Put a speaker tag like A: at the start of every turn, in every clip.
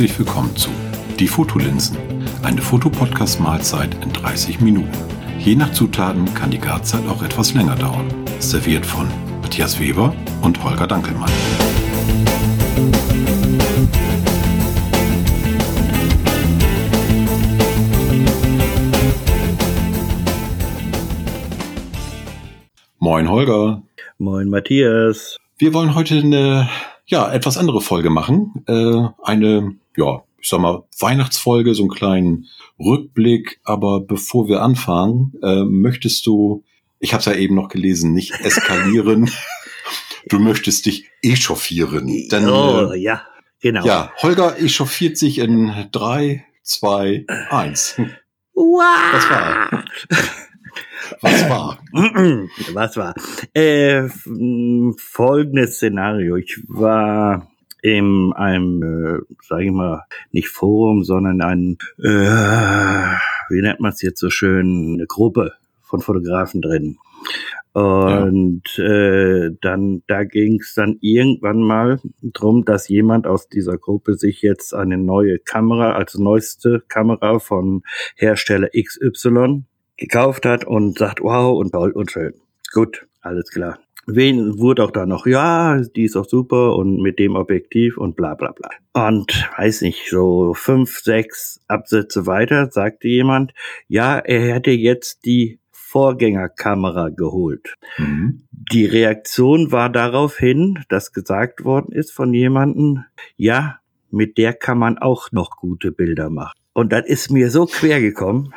A: herzlich willkommen zu Die Fotolinsen, eine Fotopodcast-Mahlzeit in 30 Minuten. Je nach Zutaten kann die Garzeit auch etwas länger dauern. Serviert von Matthias Weber und Holger Dankelmann. Moin Holger.
B: Moin Matthias.
A: Wir wollen heute eine ja, etwas andere Folge machen. Äh, eine, ja, ich sag mal, Weihnachtsfolge, so einen kleinen Rückblick. Aber bevor wir anfangen, äh, möchtest du, ich habe es ja eben noch gelesen, nicht eskalieren. du möchtest dich echauffieren.
B: Denn, oh, äh, ja, genau.
A: Ja, Holger echauffiert sich in drei, zwei, eins.
B: Wow.
A: Das war. Was war?
B: Was war? Äh, folgendes Szenario. Ich war in einem, äh, sage ich mal, nicht Forum, sondern ein, äh, wie nennt man es jetzt so schön, eine Gruppe von Fotografen drin. Und ja. äh, dann, da ging es dann irgendwann mal drum, dass jemand aus dieser Gruppe sich jetzt eine neue Kamera, als neueste Kamera von Hersteller XY gekauft hat und sagt, wow, und toll und schön. Gut, alles klar. Wen wurde auch da noch, ja, die ist auch super und mit dem Objektiv und bla bla bla. Und weiß nicht, so fünf, sechs Absätze weiter sagte jemand, ja, er hätte jetzt die Vorgängerkamera geholt. Mhm. Die Reaktion war daraufhin, dass gesagt worden ist von jemandem, ja, mit der kann man auch noch gute Bilder machen. Und das ist mir so quer gekommen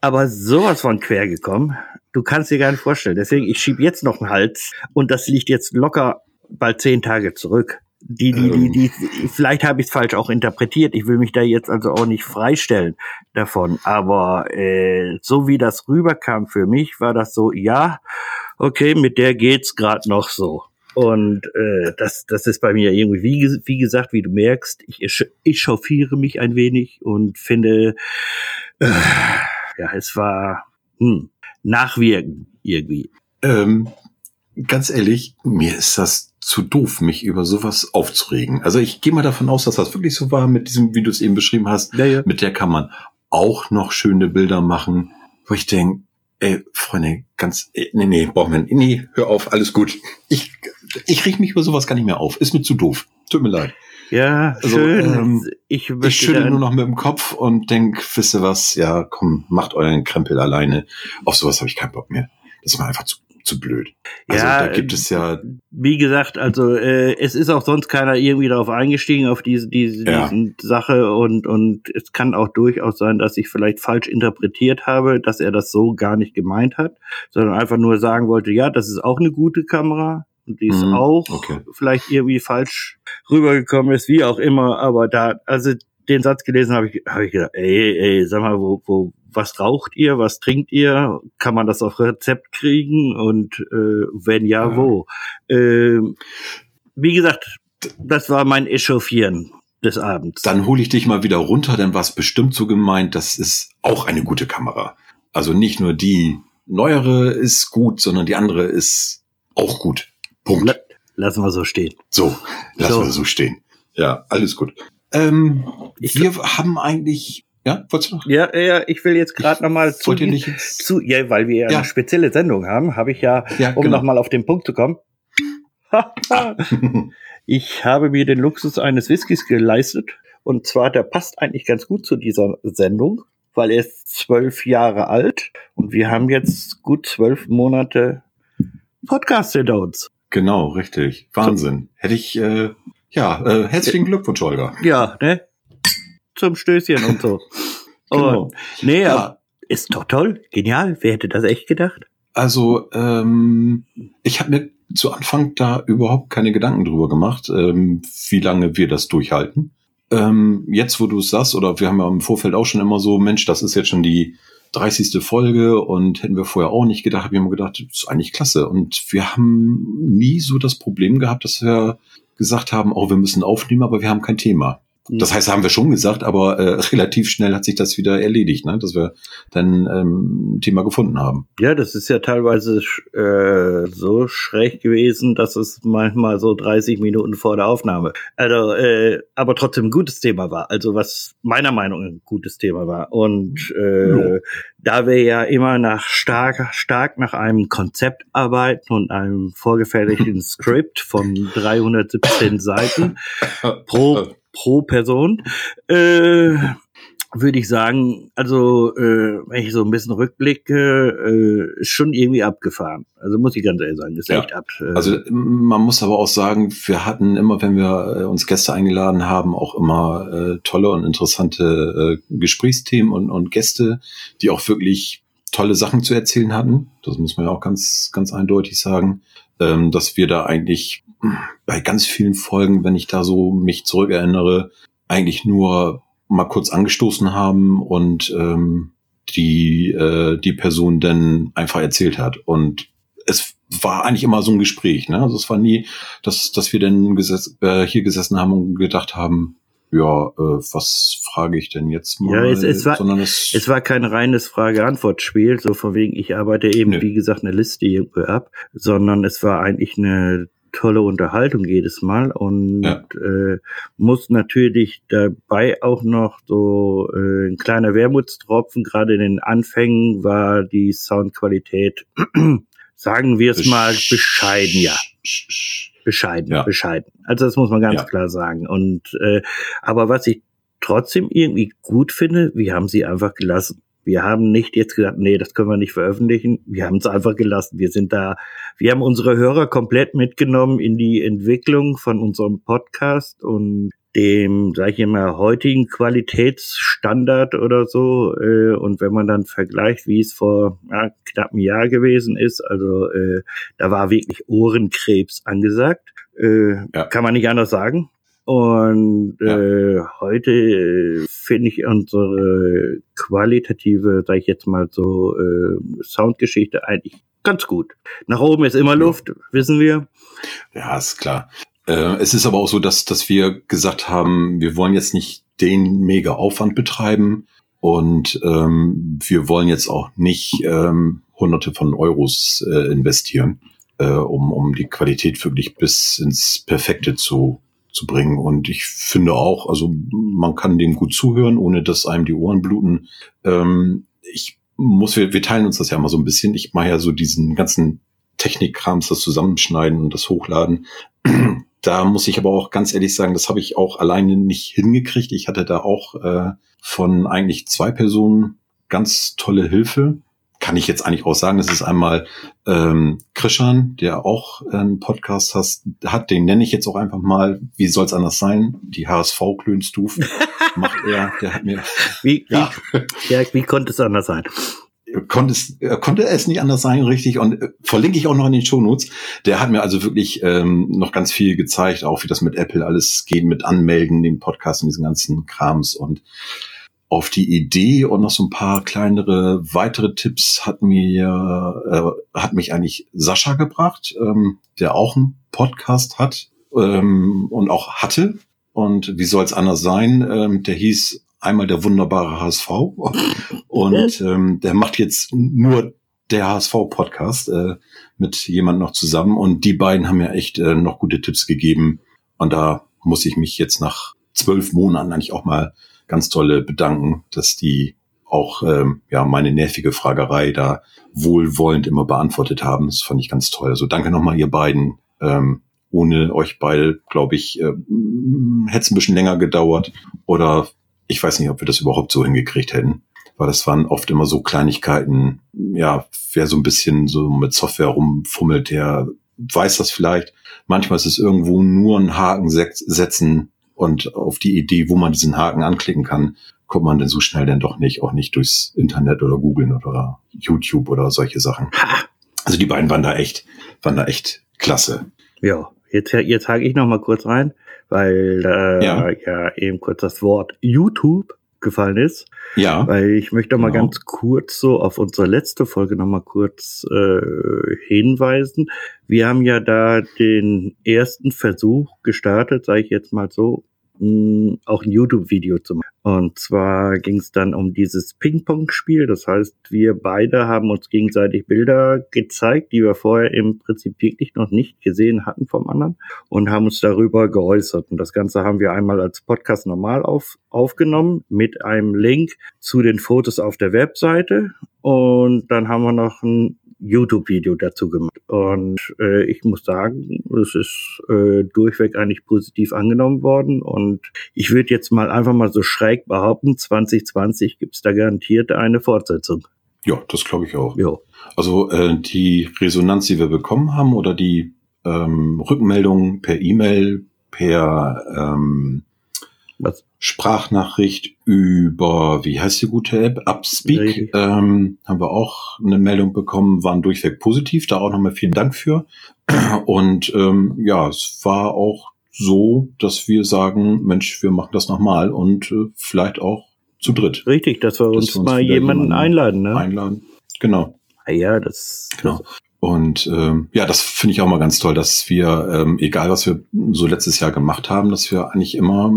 B: aber sowas von quer gekommen. Du kannst dir gar nicht vorstellen. Deswegen, ich schieb jetzt noch einen Hals und das liegt jetzt locker bald zehn Tage zurück. Die, die, die, die, vielleicht habe ich es falsch auch interpretiert. Ich will mich da jetzt also auch nicht freistellen davon. Aber äh, so wie das rüberkam für mich, war das so, ja, okay, mit der geht's gerade noch so. Und äh, das, das ist bei mir irgendwie, wie, wie gesagt, wie du merkst, ich, ich chauffiere mich ein wenig und finde, äh, ja, es war hm, nachwirken irgendwie.
A: Ähm, ganz ehrlich, mir ist das zu doof, mich über sowas aufzuregen. Also ich gehe mal davon aus, dass das wirklich so war mit diesem, wie du es eben beschrieben hast. Ja, ja. Mit der kann man auch noch schöne Bilder machen, wo ich denke, ey, Freunde, ganz, äh, nee, nee, brauchen wir, nee, hör auf, alles gut. Ich, ich reg mich über sowas gar nicht mehr auf. Ist mir zu doof. Tut mir leid.
B: Ja, also, schön. Ähm,
A: ich, ich schüttel nur noch mit dem Kopf und denk, wisst ihr was, ja, komm, macht euren Krempel alleine. Auf sowas habe ich keinen Bock mehr. Das ist mir einfach zu, zu blöd. Also ja, da gibt es ja.
B: Wie gesagt, also äh, es ist auch sonst keiner irgendwie darauf eingestiegen, auf diese, diese ja. Sache und, und es kann auch durchaus sein, dass ich vielleicht falsch interpretiert habe, dass er das so gar nicht gemeint hat, sondern einfach nur sagen wollte, ja, das ist auch eine gute Kamera und die ist mhm, auch okay. vielleicht irgendwie falsch rübergekommen ist, wie auch immer, aber da, also den Satz gelesen habe ich, habe ich gedacht, ey, ey, sag mal, wo, wo, was raucht ihr, was trinkt ihr? Kann man das auf Rezept kriegen? Und äh, wenn ja, ja. wo? Äh, wie gesagt, das war mein Echauffieren des Abends.
A: Dann hole ich dich mal wieder runter, denn war es bestimmt so gemeint, das ist auch eine gute Kamera. Also nicht nur die neuere ist gut, sondern die andere ist auch gut. Punkt.
B: Lassen wir so stehen.
A: So, lassen so. wir so stehen. Ja, alles gut. Ähm, wir haben eigentlich, ja, wolltest du noch?
B: Ja, ja, ich will jetzt gerade nochmal zu, zu, ja, weil wir ja. eine spezielle Sendung haben, habe ich ja, ja um genau. nochmal auf den Punkt zu kommen. ich habe mir den Luxus eines Whiskys geleistet. Und zwar, der passt eigentlich ganz gut zu dieser Sendung, weil er ist zwölf Jahre alt und wir haben jetzt gut zwölf Monate Podcast hinter uns.
A: Genau, richtig. Wahnsinn. Hätte ich, äh, ja, äh, herzlichen Glückwunsch, Holger.
B: Ja, ne? Zum Stößchen und so. genau. Und, nee, ja. ist doch toll. Genial. Wer hätte das echt gedacht?
A: Also, ähm, ich habe mir zu Anfang da überhaupt keine Gedanken drüber gemacht, ähm, wie lange wir das durchhalten. Ähm, jetzt, wo du es sagst, oder wir haben ja im Vorfeld auch schon immer so, Mensch, das ist jetzt schon die 30. Folge und hätten wir vorher auch nicht gedacht, habe ich immer gedacht, das ist eigentlich klasse. Und wir haben nie so das Problem gehabt, dass wir gesagt haben, oh, wir müssen aufnehmen, aber wir haben kein Thema. Das heißt, haben wir schon gesagt, aber äh, relativ schnell hat sich das wieder erledigt, ne? dass wir dann ähm, ein Thema gefunden haben.
B: Ja, das ist ja teilweise äh, so schräg gewesen, dass es manchmal so 30 Minuten vor der Aufnahme, also äh, aber trotzdem ein gutes Thema war. Also was meiner Meinung nach ein gutes Thema war. Und äh, da wir ja immer nach stark, stark nach einem Konzept arbeiten und einem vorgefertigten Skript von 317 Seiten pro pro Person. Äh, würde ich sagen, also äh, wenn ich so ein bisschen rückblicke, äh, ist schon irgendwie abgefahren. Also muss ich ganz ehrlich sagen, ist ja. echt ab.
A: Äh, also man muss aber auch sagen, wir hatten immer, wenn wir äh, uns Gäste eingeladen haben, auch immer äh, tolle und interessante äh, Gesprächsthemen und, und Gäste, die auch wirklich tolle Sachen zu erzählen hatten. Das muss man ja auch ganz, ganz eindeutig sagen, ähm, dass wir da eigentlich bei ganz vielen Folgen, wenn ich da so mich zurückerinnere, eigentlich nur mal kurz angestoßen haben und ähm, die äh, die Person dann einfach erzählt hat und es war eigentlich immer so ein Gespräch, ne? Also es war nie, dass dass wir dann gesetz, äh, hier gesessen haben und gedacht haben, ja, äh, was frage ich denn jetzt
B: mal? Ja, es, es, war, Sondern es, es war kein reines Frage-Antwort-Spiel, so von wegen, ich arbeite eben, nee. wie gesagt, eine Liste ab, sondern es war eigentlich eine tolle Unterhaltung jedes Mal und ja. äh, muss natürlich dabei auch noch so äh, ein kleiner Wermutstropfen. Gerade in den Anfängen war die Soundqualität, sagen wir es mal, bescheiden, ja. Bescheiden, ja. bescheiden. Also das muss man ganz ja. klar sagen. Und äh, aber was ich trotzdem irgendwie gut finde, wir haben sie einfach gelassen. Wir haben nicht jetzt gesagt, nee, das können wir nicht veröffentlichen. Wir haben es einfach gelassen. Wir sind da, wir haben unsere Hörer komplett mitgenommen in die Entwicklung von unserem Podcast und dem, sag ich immer, heutigen Qualitätsstandard oder so. Äh, und wenn man dann vergleicht, wie es vor ja, knapp einem Jahr gewesen ist, also äh, da war wirklich Ohrenkrebs angesagt. Äh, ja. Kann man nicht anders sagen. Und ja. äh, heute äh, finde ich unsere qualitative, sag ich jetzt mal so, äh, Soundgeschichte eigentlich ganz gut. Nach oben ist immer Luft, wissen wir.
A: Ja, ist klar. Äh, es ist aber auch so, dass, dass wir gesagt haben, wir wollen jetzt nicht den mega Aufwand betreiben und ähm, wir wollen jetzt auch nicht ähm, hunderte von Euros äh, investieren, äh, um, um die Qualität wirklich bis ins Perfekte zu zu bringen. Und ich finde auch, also man kann dem gut zuhören, ohne dass einem die Ohren bluten. Ähm, ich muss, wir, wir teilen uns das ja mal so ein bisschen. Ich mache ja so diesen ganzen Technikkrams, das Zusammenschneiden und das Hochladen. Da muss ich aber auch ganz ehrlich sagen, das habe ich auch alleine nicht hingekriegt. Ich hatte da auch äh, von eigentlich zwei Personen ganz tolle Hilfe kann ich jetzt eigentlich auch sagen, das ist einmal ähm, Krishan, der auch einen Podcast has, hat, den nenne ich jetzt auch einfach mal, wie soll es anders sein? Die HSV Klönstuf macht er, der hat mir.
B: Wie, ja. wie, ja, wie konnte es anders sein?
A: Konnte es, konnte es nicht anders sein, richtig. Und äh, verlinke ich auch noch in den Shownotes. Der hat mir also wirklich ähm, noch ganz viel gezeigt, auch wie das mit Apple alles geht, mit Anmelden, den Podcast und diesen ganzen Krams. Und auf die Idee und noch so ein paar kleinere weitere Tipps hat mir äh, hat mich eigentlich Sascha gebracht, ähm, der auch einen Podcast hat ähm, und auch hatte. Und wie soll es anders sein? Ähm, der hieß einmal der wunderbare HSV und ähm, der macht jetzt nur der HSV-Podcast äh, mit jemand noch zusammen und die beiden haben mir echt äh, noch gute Tipps gegeben und da muss ich mich jetzt nach zwölf Monaten eigentlich auch mal ganz tolle bedanken, dass die auch ähm, ja meine nervige Fragerei da wohlwollend immer beantwortet haben. Das fand ich ganz toll. Also danke nochmal ihr beiden. Ähm, ohne euch beide, glaube ich, äh, hätte es ein bisschen länger gedauert. Oder ich weiß nicht, ob wir das überhaupt so hingekriegt hätten. Weil das waren oft immer so Kleinigkeiten, ja, wer so ein bisschen so mit Software rumfummelt, der weiß das vielleicht. Manchmal ist es irgendwo nur ein Haken setzen, und auf die Idee, wo man diesen Haken anklicken kann, kommt man denn so schnell denn doch nicht, auch nicht durchs Internet oder googeln oder YouTube oder solche Sachen. Also die beiden waren da echt, waren da echt klasse.
B: Ja, jetzt, jetzt hake ich noch mal kurz rein, weil äh, ja. ja eben kurz das Wort YouTube gefallen ist.
A: Ja.
B: Weil ich möchte mal genau. ganz kurz so auf unsere letzte Folge noch mal kurz äh, hinweisen. Wir haben ja da den ersten Versuch gestartet, sage ich jetzt mal so, mh, auch ein YouTube-Video zu machen. Und zwar ging es dann um dieses Ping-Pong-Spiel. Das heißt, wir beide haben uns gegenseitig Bilder gezeigt, die wir vorher im Prinzip wirklich noch nicht gesehen hatten vom anderen und haben uns darüber geäußert. Und das Ganze haben wir einmal als Podcast normal auf, aufgenommen mit einem Link zu den Fotos auf der Webseite. Und dann haben wir noch ein YouTube-Video dazu gemacht. Und äh, ich muss sagen, es ist äh, durchweg eigentlich positiv angenommen worden. Und ich würde jetzt mal einfach mal so schräg behaupten, 2020 gibt's da garantiert eine Fortsetzung.
A: Ja, das glaube ich auch.
B: Ja.
A: Also äh, die Resonanz, die wir bekommen haben oder die ähm, Rückmeldungen per E-Mail, per ähm,
B: Was?
A: Sprachnachricht über, wie heißt die gute App? Upspeak. Ähm, haben wir auch eine Meldung bekommen, waren durchweg positiv. Da auch nochmal vielen Dank für. Und ähm, ja, es war auch so, dass wir sagen, Mensch, wir machen das nochmal und äh, vielleicht auch zu dritt
B: Richtig, dass wir
A: Dass
B: uns
A: wir uns
B: mal jemanden einladen, ne?
A: einladen. Genau.
B: Ah Ja, das,
A: Genau. Und ähm, ja, das finde ich auch mal ganz toll, dass wir, ähm, egal was wir so letztes Jahr gemacht haben, dass wir eigentlich immer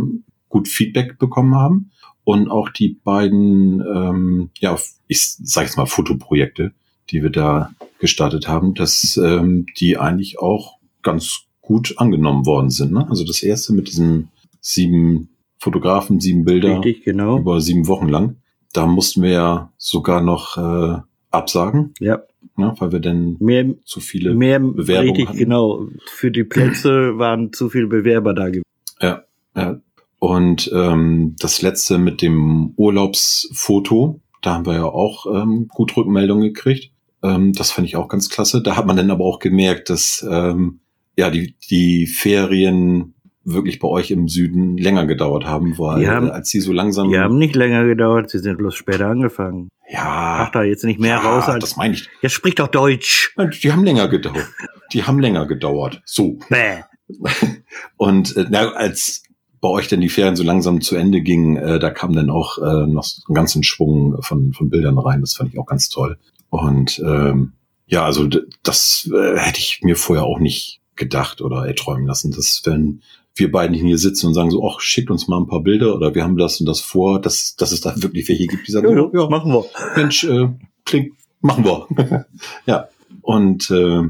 A: gut Feedback bekommen haben und auch die beiden, ähm, ja, ich sage jetzt mal Fotoprojekte, die wir da gestartet haben, dass ähm, die eigentlich auch ganz gut angenommen worden sind. Ne? Also das erste mit diesen sieben Fotografen, sieben Bilder
B: richtig, genau.
A: über sieben Wochen lang. Da mussten wir ja sogar noch äh, absagen,
B: Ja,
A: ne? weil wir dann
B: mehr,
A: zu viele
B: mehr,
A: Bewerbungen
B: richtig,
A: hatten.
B: genau. Für die Plätze waren zu viele Bewerber da gewesen.
A: Ja, ja. Und ähm, das letzte mit dem Urlaubsfoto, da haben wir ja auch ähm, gut Rückmeldungen gekriegt. Ähm, das fand ich auch ganz klasse. Da hat man dann aber auch gemerkt, dass ähm, ja die, die Ferien wirklich bei euch im Süden länger gedauert haben, weil
B: Die haben-
A: als die so langsam
B: Die haben nicht länger gedauert, sie sind bloß später angefangen.
A: ja,
B: Ach da jetzt nicht mehr
A: ja,
B: raus als.
A: das meine ich.
B: Jetzt sprich doch Deutsch.
A: Die haben länger gedauert. Die haben länger gedauert. So.
B: Bäh.
A: Und äh, na, als bei euch dann die Ferien so langsam zu Ende gingen, äh, da kam dann auch äh, noch einen ganzen Schwung von, von Bildern rein. Das fand ich auch ganz toll. Und ähm, ja, also das äh, hätte ich mir vorher auch nicht gedacht oder erträumen lassen, dass wenn wir beiden hier sitzen und sagen so, ach, schickt uns mal ein paar Bilder oder wir haben das und das vor, dass, dass es da wirklich welche gibt, die sagen,
B: Ja,
A: ja,
B: ja, machen wir.
A: Mensch, äh, klingt, machen wir. ja. Und äh,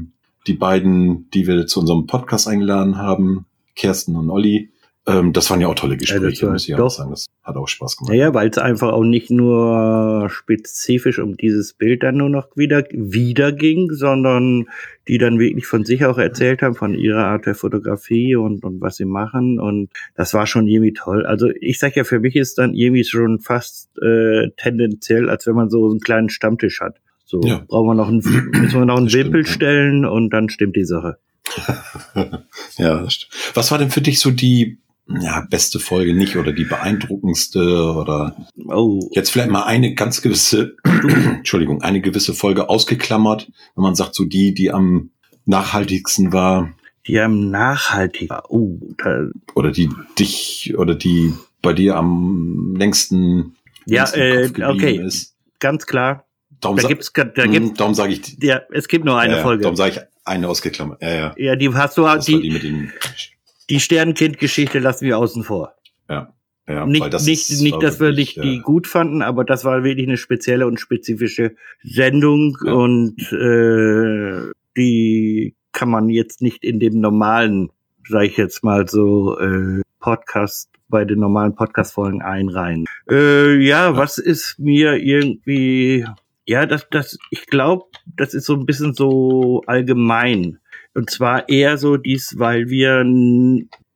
A: die beiden, die wir zu unserem Podcast eingeladen haben, Kersten und Olli, ähm, das waren ja auch tolle Gespräche,
B: war-
A: muss ich ja auch sagen. Das hat auch Spaß gemacht.
B: Naja, weil es einfach auch nicht nur spezifisch um dieses Bild dann nur noch wieder, wieder ging, sondern die dann wirklich von sich auch erzählt haben, von ihrer Art der Fotografie und, und was sie machen. Und das war schon irgendwie toll. Also ich sag ja, für mich ist dann irgendwie schon fast äh, tendenziell, als wenn man so einen kleinen Stammtisch hat. So
A: Ja.
B: brauchen wir noch einen, müssen wir noch einen Wimpel
A: ja.
B: stellen und dann stimmt die Sache.
A: ja, das stimmt. Was war denn für dich so die ja, beste Folge nicht oder die beeindruckendste oder
B: Oh,
A: jetzt vielleicht mal eine ganz gewisse, Entschuldigung, eine gewisse Folge ausgeklammert, wenn man sagt, so die, die am nachhaltigsten war
B: die haben nachhaltig. Oh, da,
A: oder die dich oder die bei dir am längsten,
B: Ja, äh, okay.
A: ist.
B: ganz klar.
A: Darum,
B: Da gibt's, da
A: Mm,
B: gibt's,
A: darum sage ich,
B: ja, es gibt nur eine
A: ja,
B: Folge.
A: Darum sage ich eine ausgeklammert. Ja, ja.
B: Ja, die hast du,
A: war
B: die,
A: die mit den,
B: die Sternkind-Geschichte lassen wir außen vor.
A: ja, weil
B: nicht,
A: das
B: nicht,
A: ist-
B: nicht, dass wir nicht die
A: äh,
B: gut fanden, aber das war wirklich eine spezielle und spezifische Sendung
A: Ja.
B: und äh, die kann man jetzt nicht in dem normalen, sage ich jetzt mal so, äh, Podcast bei den normalen Podcast-Folgen einreihen. Äh, ja, was ist mir irgendwie, ja, das, das, ich glaube, das ist so ein bisschen so allgemein. Und zwar eher so dies, weil wir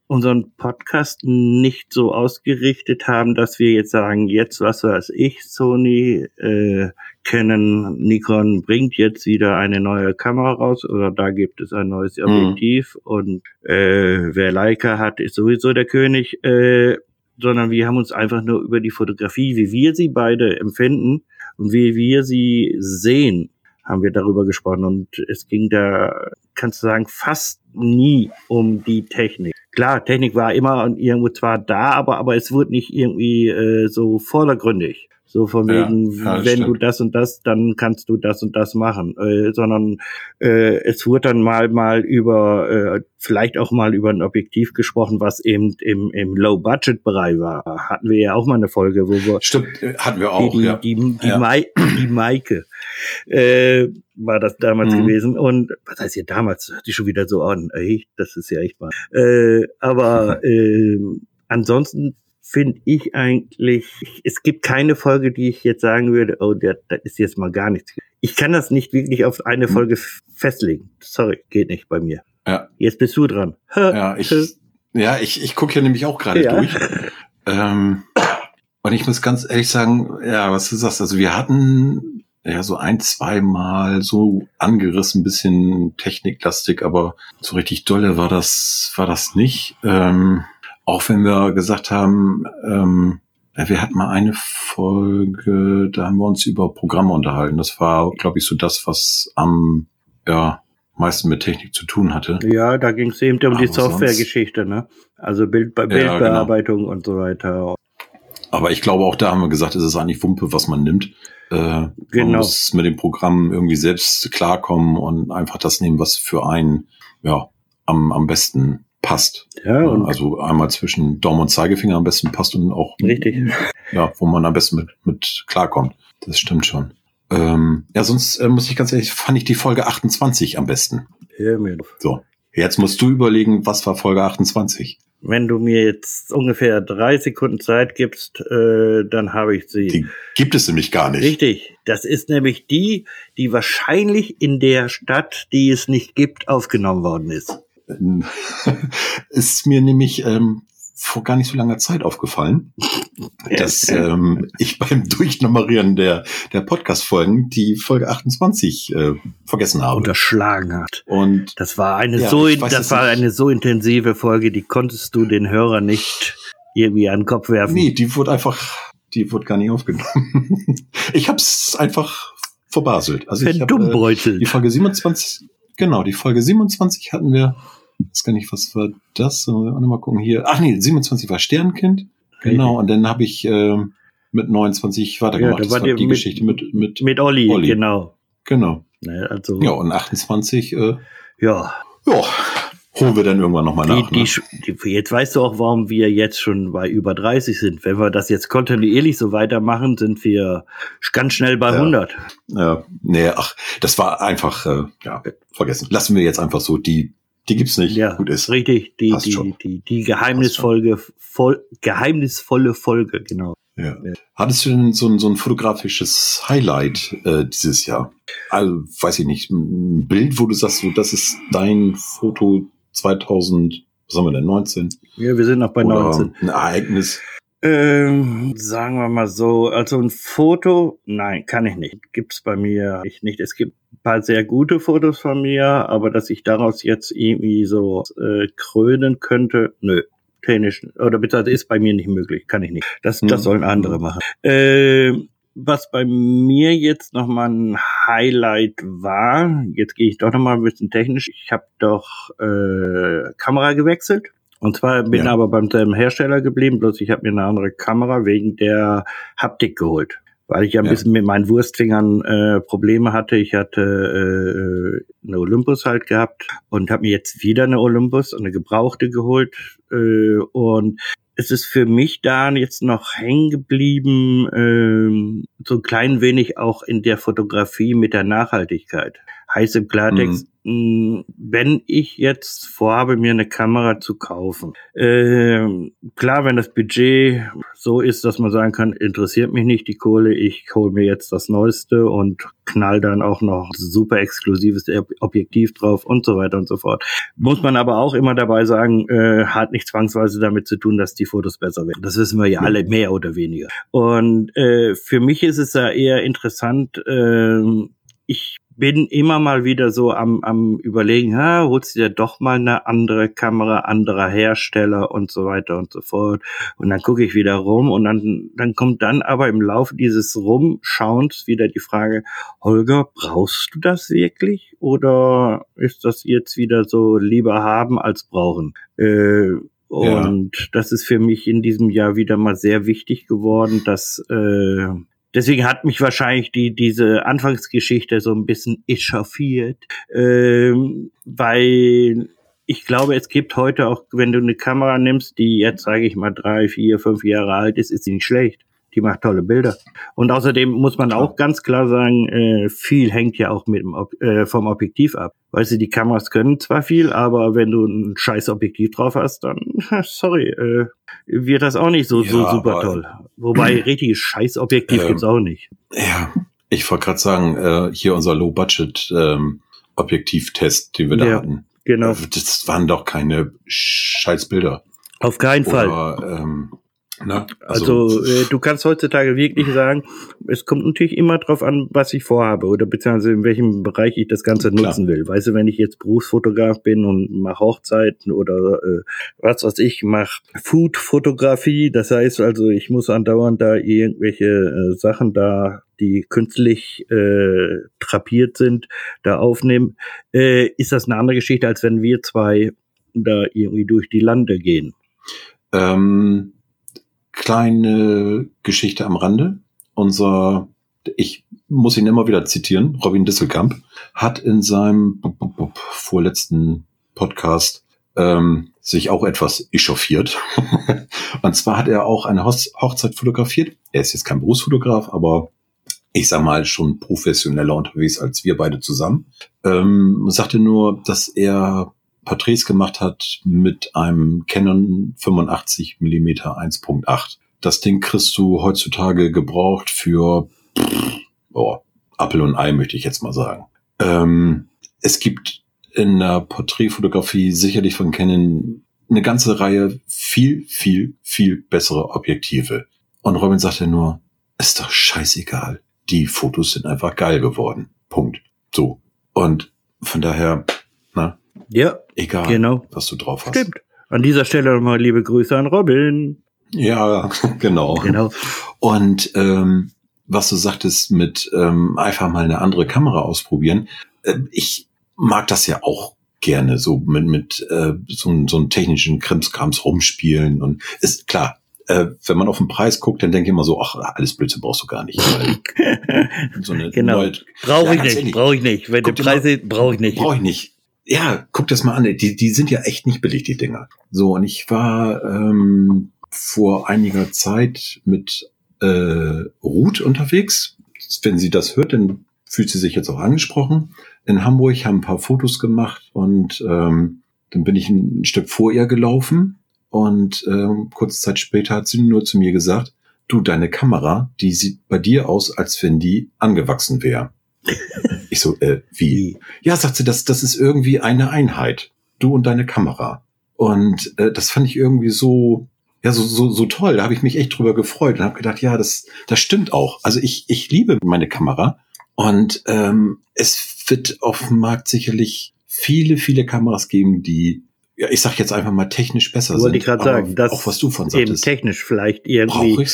B: unseren Podcast nicht so ausgerichtet haben, dass wir jetzt sagen, jetzt was weiß ich, Sony, äh, Canon, Nikon bringt jetzt wieder eine neue Kamera raus oder da gibt es ein neues Objektiv und äh, wer Leica hat, ist sowieso der König, äh, sondern wir haben uns einfach nur über die Fotografie, wie wir sie beide empfinden und wie wir sie sehen, haben wir darüber gesprochen und es ging da, kannst du sagen, fast nie um die Technik. Klar, Technik war immer irgendwo zwar da, aber, aber es wurde nicht irgendwie äh, so vordergründig. So von wegen, ja, ja, wenn stimmt. du das und das, dann kannst du das und das machen. Äh, sondern äh, es wurde dann mal mal über, äh, vielleicht auch mal über ein Objektiv gesprochen, was eben im, im Low-Budget-Bereich war. Hatten wir ja auch mal eine Folge, wo wir.
A: Stimmt, äh, hatten wir auch.
B: Die,
A: ja.
B: die, die, die, ja. Mai, die Maike äh, war das damals mhm. gewesen. Und was heißt hier damals? Hört sich schon wieder so an. Ey, das ist ja echt mal. Äh, aber äh, ansonsten finde ich eigentlich, es gibt keine Folge, die ich jetzt sagen würde, oh, da ist jetzt mal gar nichts. Ich kann das nicht wirklich auf eine hm. Folge festlegen. Sorry, geht nicht bei mir. Ja. Jetzt bist du dran.
A: Ja, ich, ja, ich, ich gucke ja nämlich auch gerade ja. durch. Ähm, und ich muss ganz ehrlich sagen, ja, was ist das? Also wir hatten ja so ein, zwei Mal so angerissen, bisschen techniklastig, aber so richtig dolle war das, war das nicht. Ähm, auch wenn wir gesagt haben, ähm, wir hatten mal eine Folge, da haben wir uns über Programme unterhalten. Das war, glaube ich, so das, was am ja, meisten mit Technik zu tun hatte.
B: Ja, da ging es eben um Aber die Softwaregeschichte, ne? Also Bild, Bildbearbeitung ja, genau. und so weiter.
A: Aber ich glaube, auch da haben wir gesagt, es ist eigentlich Wumpe, was man nimmt. Äh, genau. Man muss mit dem Programm irgendwie selbst klarkommen und einfach das nehmen, was für einen ja, am, am besten passt. Ja, also einmal zwischen Daumen und Zeigefinger am besten passt und auch
B: richtig.
A: Ja, wo man am besten mit, mit klarkommt. Das stimmt schon. Ähm, ja, sonst äh, muss ich ganz ehrlich, fand ich die Folge 28 am besten. Mir. So, jetzt musst du überlegen, was war Folge 28?
B: Wenn du mir jetzt ungefähr drei Sekunden Zeit gibst, äh, dann habe ich sie.
A: Die gibt es nämlich gar nicht.
B: Richtig. Das ist nämlich die, die wahrscheinlich in der Stadt, die es nicht gibt, aufgenommen worden ist.
A: ist mir nämlich ähm, vor gar nicht so langer Zeit aufgefallen, dass ähm, ich beim Durchnummerieren der, der Podcast-Folgen die Folge 28 äh, vergessen habe.
B: Unterschlagen hat.
A: Und
B: das war eine ja, so das war eine so intensive Folge, die konntest du den Hörer nicht irgendwie an den Kopf werfen.
A: Nee, die wurde einfach, die wurde gar nicht aufgenommen. ich hab's einfach verbaselt.
B: Also ich hab, äh,
A: die Folge 27, genau, die Folge 27 hatten wir weiß gar nicht, was war das? Mal gucken hier. Ach nee, 27 war Sternkind. Genau, und dann habe ich äh, mit 29 weitergemacht. Ja,
B: da war das war die mit, Geschichte mit, mit, mit Olli, Olli. genau.
A: Genau.
B: Naja, also,
A: ja, und 28, äh,
B: ja.
A: Ja, holen wir dann irgendwann nochmal nach.
B: Die, ne? die, jetzt weißt du auch, warum wir jetzt schon bei über 30 sind. Wenn wir das jetzt kontinuierlich so weitermachen, sind wir ganz schnell bei
A: ja.
B: 100.
A: Ja, nee, ach, das war einfach, äh, ja, vergessen. Lassen wir jetzt einfach so die die gibt's nicht.
B: Ja, Gut ist. richtig. Die, die, die, die, die geheimnisvolle, voll, geheimnisvolle Folge, genau.
A: Ja. Hattest du denn so ein, so ein fotografisches Highlight äh, dieses Jahr? Also, weiß ich nicht, ein Bild, wo du sagst, so, das ist dein Foto 2000, was haben wir denn, 19?
B: Ja, wir sind noch bei Oder 19.
A: Ein Ereignis.
B: Ähm, sagen wir mal so, also ein Foto, nein, kann ich nicht. Gibt's bei mir nicht. Es gibt ein paar sehr gute Fotos von mir, aber dass ich daraus jetzt irgendwie so äh, krönen könnte, nö. Technisch, oder beziehungsweise ist bei mir nicht möglich, kann ich nicht. Das, das mhm. sollen andere machen. Äh, was bei mir jetzt nochmal ein Highlight war, jetzt gehe ich doch nochmal ein bisschen technisch. Ich habe doch äh, Kamera gewechselt. Und zwar bin ja. aber beim selben Hersteller geblieben, bloß ich habe mir eine andere Kamera wegen der Haptik geholt. Weil ich ja ein ja. bisschen mit meinen Wurstfingern äh, Probleme hatte. Ich hatte äh, eine Olympus halt gehabt und habe mir jetzt wieder eine Olympus, eine gebrauchte geholt. Äh, und es ist für mich da jetzt noch hängen geblieben, ähm, so ein klein wenig auch in der Fotografie mit der Nachhaltigkeit. Heißt im Klartext, mhm. wenn ich jetzt vorhabe, mir eine Kamera zu kaufen, äh, klar, wenn das Budget so ist, dass man sagen kann, interessiert mich nicht die Kohle, ich hole mir jetzt das Neueste und knall dann auch noch super exklusives Objektiv drauf und so weiter und so fort. Muss man aber auch immer dabei sagen, äh, hat nicht zwangsweise damit zu tun, dass die Fotos besser werden. Das wissen wir ja alle mehr oder weniger. Und äh, für mich ist es ja eher interessant, äh, ich bin immer mal wieder so am, am überlegen, ha, holst du dir doch mal eine andere Kamera, anderer Hersteller und so weiter und so fort. Und dann gucke ich wieder rum und dann, dann kommt dann aber im Laufe dieses Rumschauens wieder die Frage, Holger, brauchst du das wirklich? Oder ist das jetzt wieder so lieber haben als brauchen? Äh, und ja. das ist für mich in diesem Jahr wieder mal sehr wichtig geworden, dass äh, deswegen hat mich wahrscheinlich die diese Anfangsgeschichte so ein bisschen echauffiert, ähm, weil ich glaube, es gibt heute auch, wenn du eine Kamera nimmst, die jetzt, sage ich mal, drei, vier, fünf Jahre alt ist, ist sie nicht schlecht. Die macht tolle Bilder. Und außerdem muss man auch ganz klar sagen, äh, viel hängt ja auch mit dem Ob äh, vom Objektiv ab. Weißt du, die Kameras können zwar viel, aber wenn du ein scheiß Objektiv drauf hast, dann, sorry, äh, wird das auch nicht so, ja, so super toll. Wobei richtiges Scheißobjektiv äh, gibt's auch nicht.
A: Ja, ich wollte gerade sagen, äh, hier unser Low-Budget ähm, Objektivtest, den wir da ja. hatten
B: Genau.
A: Das waren doch keine Scheißbilder.
B: Auf keinen
A: Oder,
B: Fall.
A: Ähm, na,
B: also, also äh, du kannst heutzutage wirklich sagen, es kommt natürlich immer drauf an, was ich vorhabe oder beziehungsweise in welchem Bereich ich das Ganze Klar. nutzen will. Weißt du, wenn ich jetzt Berufsfotograf bin und mache Hochzeiten oder äh, was weiß ich, mache Food-Fotografie, das heißt also, ich muss andauernd da irgendwelche äh, Sachen da die künstlich äh, trapiert sind, da aufnehmen, äh, ist das eine andere Geschichte, als wenn wir zwei da irgendwie durch die Lande gehen.
A: Ähm, kleine Geschichte am Rande. Unser, ich muss ihn immer wieder zitieren, Robin Disselkamp hat in seinem vorletzten Podcast ähm, sich auch etwas echauffiert. und zwar hat er auch eine Hochzeit fotografiert. Er ist jetzt kein Berufsfotograf, aber ich sag mal, schon professioneller unterwegs als wir beide zusammen. Ähm, sagte nur, dass er Porträts gemacht hat mit einem Canon 85 mm 1.8. Das Ding kriegst du heutzutage gebraucht für oh, Apple und Ei, möchte ich jetzt mal sagen. Ähm, es gibt in der Porträtfotografie sicherlich von Canon eine ganze Reihe viel, viel, viel bessere Objektive. Und Robin sagte nur, ist doch scheißegal die Fotos sind einfach geil geworden. Punkt. So. Und von daher, na,
B: ja,
A: egal,
B: genau.
A: was du drauf hast.
B: Stimmt. An dieser Stelle nochmal liebe Grüße an Robin.
A: Ja, genau.
B: Genau.
A: Und ähm, was du sagtest mit ähm, einfach mal eine andere Kamera ausprobieren, äh, ich mag das ja auch gerne so mit mit äh, so, so einem technischen Krimskrams rumspielen und ist klar äh, wenn man auf den Preis guckt, dann denke ich immer so, ach, alles Blödsinn brauchst du gar nicht.
B: so genau. Brauche ich nicht, brauche ich nicht. Wenn die Preise brauche ich nicht.
A: Brauche ich nicht. Ja, guck das mal an. Die, die sind ja echt nicht billig, die Dinger. So, und ich war ähm, vor einiger Zeit mit äh, Ruth unterwegs. Wenn sie das hört, dann fühlt sie sich jetzt auch angesprochen. In Hamburg haben ein paar Fotos gemacht und ähm, dann bin ich ein Stück vor ihr gelaufen und ähm, kurze Zeit später hat sie nur zu mir gesagt, du, deine Kamera, die sieht bei dir aus, als wenn die angewachsen wäre. Ich so, äh, wie? Ja, sagt sie, das, das ist irgendwie eine Einheit. Du und deine Kamera. Und äh, das fand ich irgendwie so, ja, so, so, so toll. Da habe ich mich echt drüber gefreut und habe gedacht, ja, das, das stimmt auch. Also ich, ich liebe meine Kamera. Und ähm, es wird auf dem Markt sicherlich viele, viele Kameras geben, die ja, ich sag jetzt einfach mal technisch besser
B: Wollte sind. Wollte ich gerade sagen, dass
A: auch was du von sagtest.
B: eben technisch vielleicht irgendwie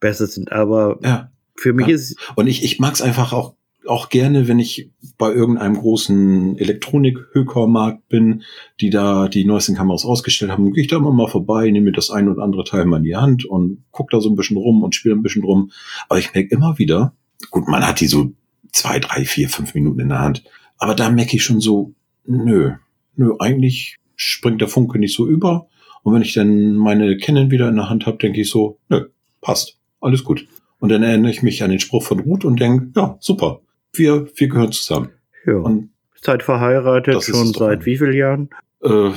B: besser sind, aber
A: ja.
B: für mich
A: ja.
B: ist
A: und ich ich mag's einfach auch auch gerne, wenn ich bei irgendeinem großen Elektronik-Hökermarkt bin, die da die neuesten Kameras ausgestellt haben, gehe ich da immer mal vorbei, nehme mir das ein und andere Teil mal in die Hand und guck da so ein bisschen rum und spiele ein bisschen rum. Aber ich merke immer wieder, gut, man hat die so zwei, drei, vier, fünf Minuten in der Hand. Aber da merke ich schon so, nö, nö, eigentlich springt der Funke nicht so über. Und wenn ich dann meine Canon wieder in der Hand habe, denke ich so, nö, passt, alles gut. Und dann erinnere ich mich an den Spruch von Ruth und denke, ja, super, wir, wir gehören zusammen.
B: Ja. Und Seid verheiratet schon seit wie vielen Jahren?
A: Äh,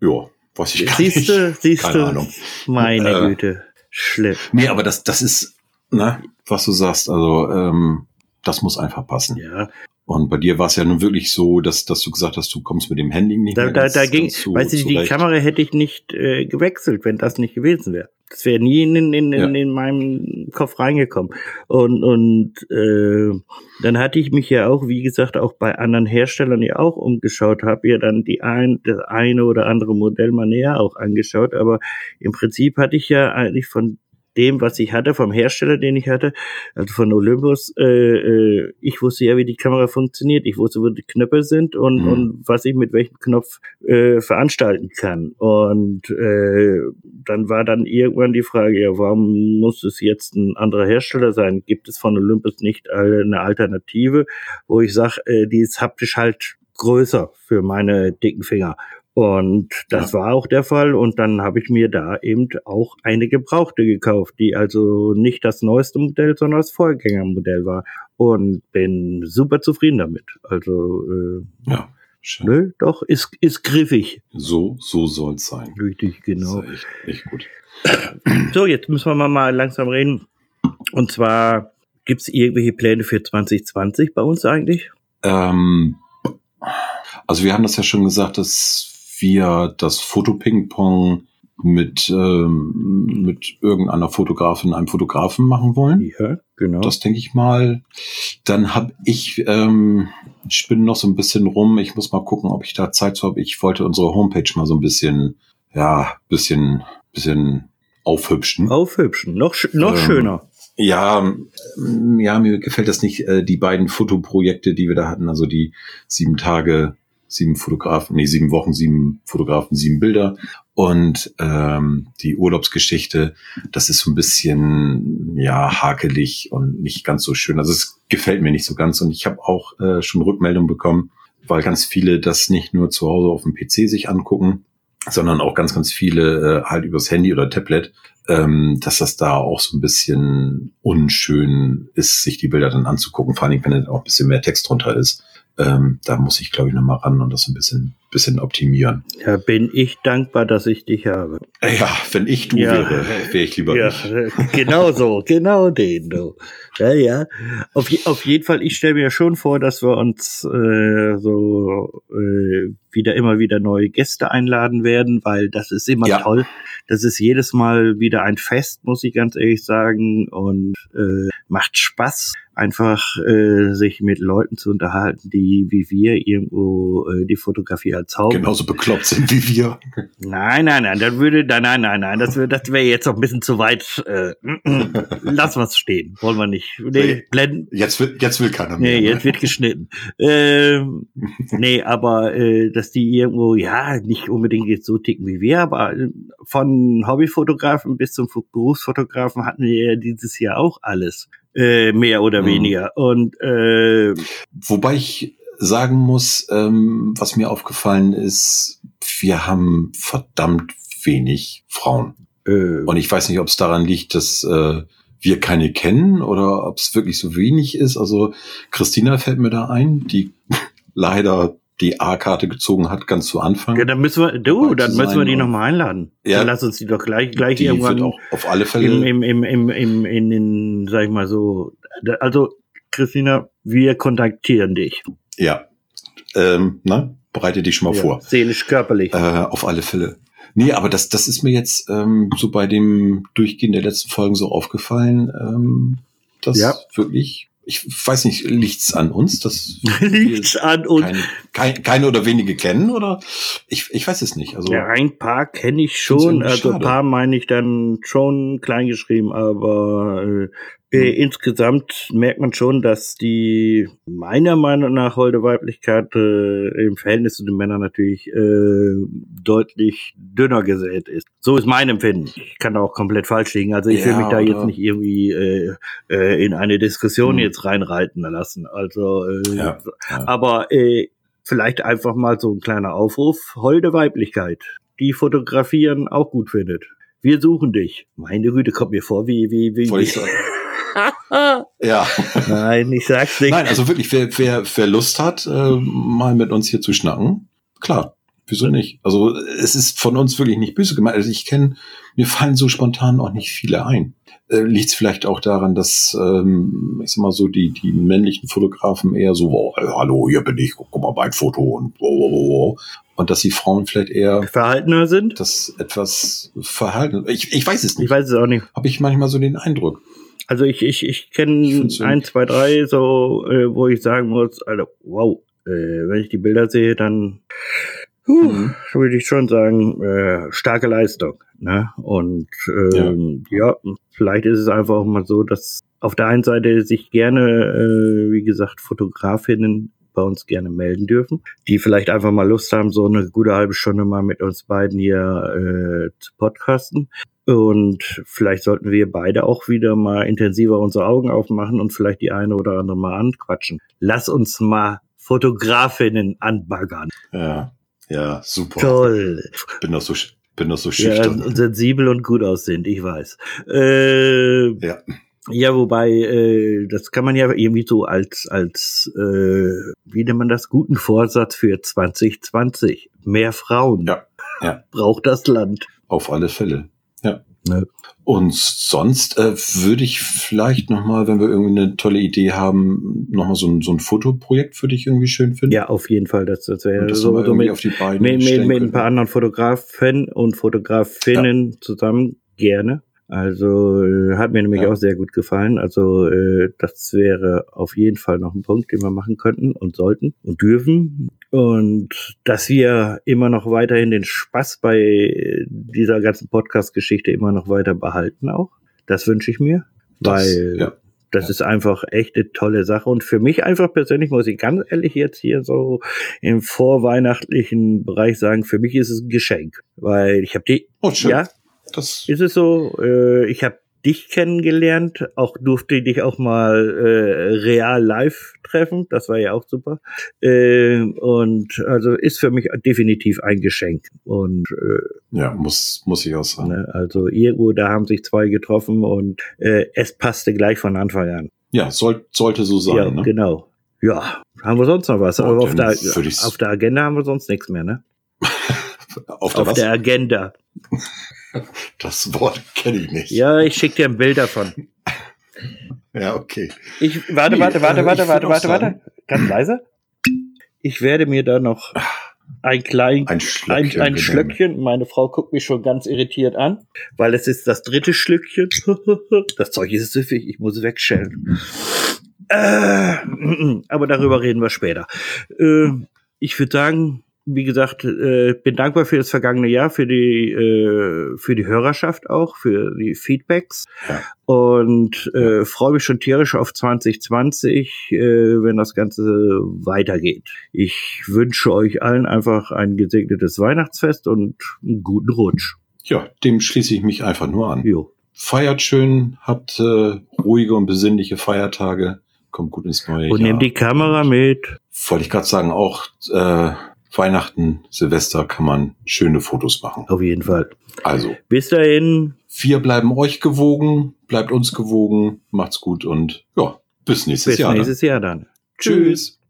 A: ja, weiß ich gar
B: siehste,
A: nicht.
B: Siehste, Keine Ahnung. Meine äh, Güte, schlimm.
A: Nee, aber das, das ist, na, was du sagst, also ähm, das muss einfach passen.
B: Ja.
A: Und bei dir war es ja nun wirklich so, dass, dass du gesagt hast, du kommst mit dem Handy nicht
B: da, mehr. Da, da ging, zu, weißt du, die Kamera hätte ich nicht äh, gewechselt, wenn das nicht gewesen wäre. Das wäre nie in, in, in, ja. in meinem Kopf reingekommen. Und, und äh, dann hatte ich mich ja auch, wie gesagt, auch bei anderen Herstellern ja auch umgeschaut, habe ja dann die ein, das eine oder andere Modell mal näher auch angeschaut. Aber im Prinzip hatte ich ja eigentlich von dem, was ich hatte, vom Hersteller, den ich hatte, also von Olympus, äh, äh, ich wusste ja, wie die Kamera funktioniert. Ich wusste, wo die Knöpfe sind und, mhm. und was ich mit welchem Knopf äh, veranstalten kann. Und äh, dann war dann irgendwann die Frage, ja, warum muss es jetzt ein anderer Hersteller sein? Gibt es von Olympus nicht eine Alternative, wo ich sage, äh, die ist haptisch halt größer für meine dicken Finger. Und das ja. war auch der Fall. Und dann habe ich mir da eben auch eine gebrauchte gekauft, die also nicht das neueste Modell, sondern das Vorgängermodell war. Und bin super zufrieden damit. Also
A: äh, ja.
B: Schön. Nö, doch, ist, ist griffig.
A: So, so soll's sein.
B: Richtig, genau.
A: Echt, echt gut.
B: So, jetzt müssen wir mal langsam reden. Und zwar, gibt's irgendwelche Pläne für 2020 bei uns eigentlich?
A: Ähm, also wir haben das ja schon gesagt, dass wir das Fotoping-Pong mit, ähm, mit irgendeiner Fotografin, einem Fotografen machen wollen.
B: Ja, genau.
A: Das denke ich mal. Dann habe ich, ähm, ich bin noch so ein bisschen rum. Ich muss mal gucken, ob ich da Zeit zu habe. Ich wollte unsere Homepage mal so ein bisschen, ja, bisschen, bisschen aufhübschen.
B: Aufhübschen, noch, noch ähm, schöner.
A: Ja, ja, mir gefällt das nicht, äh, die beiden Fotoprojekte, die wir da hatten, also die sieben Tage sieben Fotografen, nee, sieben Wochen, sieben Fotografen, sieben Bilder. Und ähm, die Urlaubsgeschichte, das ist so ein bisschen ja hakelig und nicht ganz so schön. Also es gefällt mir nicht so ganz. Und ich habe auch äh, schon Rückmeldungen bekommen, weil ganz viele das nicht nur zu Hause auf dem PC sich angucken, sondern auch ganz, ganz viele äh, halt übers Handy oder Tablet, ähm, dass das da auch so ein bisschen unschön ist, sich die Bilder dann anzugucken, vor allem wenn da auch ein bisschen mehr Text drunter ist. Ähm, da muss ich, glaube ich, nochmal ran und das ein bisschen, bisschen optimieren.
B: Ja, bin ich dankbar, dass ich dich habe.
A: Ja, wenn ich du ja. wäre, wäre ich lieber
B: ja, ich. Genau so, genau den, du. Ja, ja. Auf, auf jeden Fall, ich stelle mir schon vor, dass wir uns äh, so äh, wieder immer wieder neue Gäste einladen werden, weil das ist immer ja. toll. Das ist jedes Mal wieder ein Fest, muss ich ganz ehrlich sagen, und äh, macht Spaß einfach äh, sich mit Leuten zu unterhalten, die wie wir irgendwo äh, die Fotografie als Haupt
A: genauso bekloppt sind wie wir.
B: Nein, nein, nein, das würde, nein, nein, nein, nein, das wäre, das wäre jetzt noch ein bisschen zu weit. Äh, lass was stehen, wollen wir nicht. Nee, blenden.
A: Jetzt wird, jetzt will keiner mehr.
B: Nee, ne? jetzt wird geschnitten. Ähm, nee, aber äh, dass die irgendwo, ja, nicht unbedingt jetzt so ticken wie wir, aber äh, von Hobbyfotografen bis zum Berufsfotografen hatten wir ja dieses Jahr auch alles. Äh, mehr oder mhm. weniger. Und äh,
A: wobei ich sagen muss, ähm, was mir aufgefallen ist, wir haben verdammt wenig Frauen. Äh. Und ich weiß nicht, ob es daran liegt, dass äh, wir keine kennen oder ob es wirklich so wenig ist. Also Christina fällt mir da ein, die leider die A-Karte gezogen hat, ganz zu Anfang.
B: Ja, dann müssen wir, du, dann müssen wir die nochmal einladen. Ja. Dann lass uns die doch gleich, gleich
A: die
B: irgendwann.
A: Wird auch auf alle Fälle.
B: Im, im, im, im, im, in den, sag ich mal so, also, Christina, wir kontaktieren dich.
A: Ja. Ähm, ne? Bereite dich schon mal ja, vor.
B: Seelisch, körperlich.
A: Äh, auf alle Fälle. Nee, aber das, das ist mir jetzt ähm, so bei dem Durchgehen der letzten Folgen so aufgefallen, ähm, dass ja. wirklich ich weiß nicht, liegt's an uns, dass
B: liegt's an uns
A: keine, keine, keine, oder wenige kennen oder ich, ich weiß es nicht. Also
B: ja, ein paar kenne ich schon, also ein paar meine ich dann schon kleingeschrieben, aber äh, äh, hm. insgesamt merkt man schon, dass die meiner Meinung nach Holde Weiblichkeit äh, im Verhältnis zu den Männern natürlich äh, deutlich dünner gesät ist. So ist mein Empfinden. Ich kann auch komplett falsch liegen. Also ich ja, will mich da oder? jetzt nicht irgendwie äh, äh, in eine Diskussion hm. jetzt reinreiten lassen. Also, äh, ja, ja. aber äh, vielleicht einfach mal so ein kleiner Aufruf. Holde Weiblichkeit, die fotografieren auch gut findet. Wir suchen dich. Meine Güte, kommt mir vor, wie, wie, wie. wie
A: ja.
B: Nein, ich sag's nicht.
A: Nein, also wirklich, wer, wer, wer Lust hat, äh, mal mit uns hier zu schnacken, klar, wieso nicht? Also es ist von uns wirklich nicht böse gemeint. Also ich kenne, mir fallen so spontan auch nicht viele ein. Äh, Liegt es vielleicht auch daran, dass ähm, ich sag mal so die die männlichen Fotografen eher so, oh, hallo, hier bin ich, guck mal mein Foto und oh, oh, oh, und dass die Frauen vielleicht eher
B: verhaltener sind?
A: Das etwas verhalten. Ich, ich weiß es nicht.
B: Ich weiß es auch nicht.
A: Habe ich manchmal so den Eindruck.
B: Also ich, ich, ich kenne ein, zwei, drei, so, äh, wo ich sagen muss, also wow, äh, wenn ich die Bilder sehe, dann mhm. würde ich schon sagen, äh, starke Leistung. Ne? Und ähm, ja. ja. vielleicht ist es einfach auch mal so, dass auf der einen Seite sich gerne, äh, wie gesagt, Fotografinnen bei uns gerne melden dürfen, die vielleicht einfach mal Lust haben, so eine gute halbe Stunde mal mit uns beiden hier äh, zu podcasten. Und vielleicht sollten wir beide auch wieder mal intensiver unsere Augen aufmachen und vielleicht die eine oder andere mal anquatschen. Lass uns mal Fotografinnen anbaggern.
A: Ja, ja, super.
B: Toll.
A: Bin doch so, bin doch so schüchtern.
B: Ja, sensibel und gut aussehend, ich weiß. Äh, ja. Ja, wobei, äh, das kann man ja irgendwie so als, als äh, wie nennt man das, guten Vorsatz für 2020. Mehr Frauen.
A: Ja. ja.
B: Braucht das Land.
A: Auf alle Fälle. Ja. Ne? Und sonst äh, würde ich vielleicht nochmal, wenn wir irgendwie eine tolle Idee haben, nochmal so ein, so ein Fotoprojekt für dich irgendwie schön finden.
B: Ja, auf jeden Fall. Das, das wäre
A: so, so mit, auf die Beine
B: mit, mit, mit ein paar anderen Fotografen und Fotografinnen ja. zusammen gerne. Also äh, hat mir nämlich ja. auch sehr gut gefallen. Also äh, das wäre auf jeden Fall noch ein Punkt, den wir machen könnten und sollten und dürfen. Und dass wir immer noch weiterhin den Spaß bei dieser ganzen Podcast-Geschichte immer noch weiter behalten auch. Das wünsche ich mir. Das, weil ja. Das ja. ist einfach echt eine tolle Sache. Und für mich einfach persönlich, muss ich ganz ehrlich jetzt hier so im vorweihnachtlichen Bereich sagen, für mich ist es ein Geschenk. Weil ich habe die,
A: oh,
B: ja,
A: das
B: ist es so. Äh, ich habe dich kennengelernt, auch durfte dich auch mal äh, real live treffen, das war ja auch super. Äh, und also ist für mich definitiv ein Geschenk. Und
A: äh, ja, muss muss ich auch sagen.
B: Ne, also irgendwo da haben sich zwei getroffen und äh, es passte gleich von Anfang an.
A: Ja, soll, sollte so sein.
B: Ja,
A: ne?
B: genau. Ja, haben wir sonst noch was? Aber auf der, auf der Agenda haben wir sonst nichts mehr, ne?
A: auf der,
B: auf der Agenda.
A: Das Wort kenne ich nicht.
B: Ja, ich schicke dir ein Bild davon.
A: ja, okay.
B: Ich, warte, warte, warte, warte, warte, warte, warte. Ganz leise. Ich werde mir da noch ein klein,
A: ein Schlückchen.
B: Ein, ein Schlückchen. Meine Frau guckt mich schon ganz irritiert an, weil es ist das dritte Schlückchen. Das Zeug ist süffig, ich muss es wegschellen. Äh, aber darüber reden wir später. Äh, ich würde sagen, wie gesagt, äh, bin dankbar für das vergangene Jahr, für die äh, für die Hörerschaft auch, für die Feedbacks ja. und äh, freue mich schon tierisch auf 2020, äh, wenn das Ganze weitergeht. Ich wünsche euch allen einfach ein gesegnetes Weihnachtsfest und einen guten Rutsch.
A: Ja, dem schließe ich mich einfach nur an.
B: Jo.
A: Feiert schön, habt äh, ruhige und besinnliche Feiertage, kommt gut ins neue
B: und
A: Jahr.
B: Und nehmt die Kamera mit.
A: Wollte ich gerade sagen, auch äh, Weihnachten, Silvester kann man schöne Fotos machen.
B: Auf jeden Fall.
A: Also.
B: Bis dahin.
A: Wir bleiben euch gewogen, bleibt uns gewogen, macht's gut und ja, bis nächstes
B: bis
A: Jahr.
B: Bis nächstes Jahr dann.
A: Tschüss.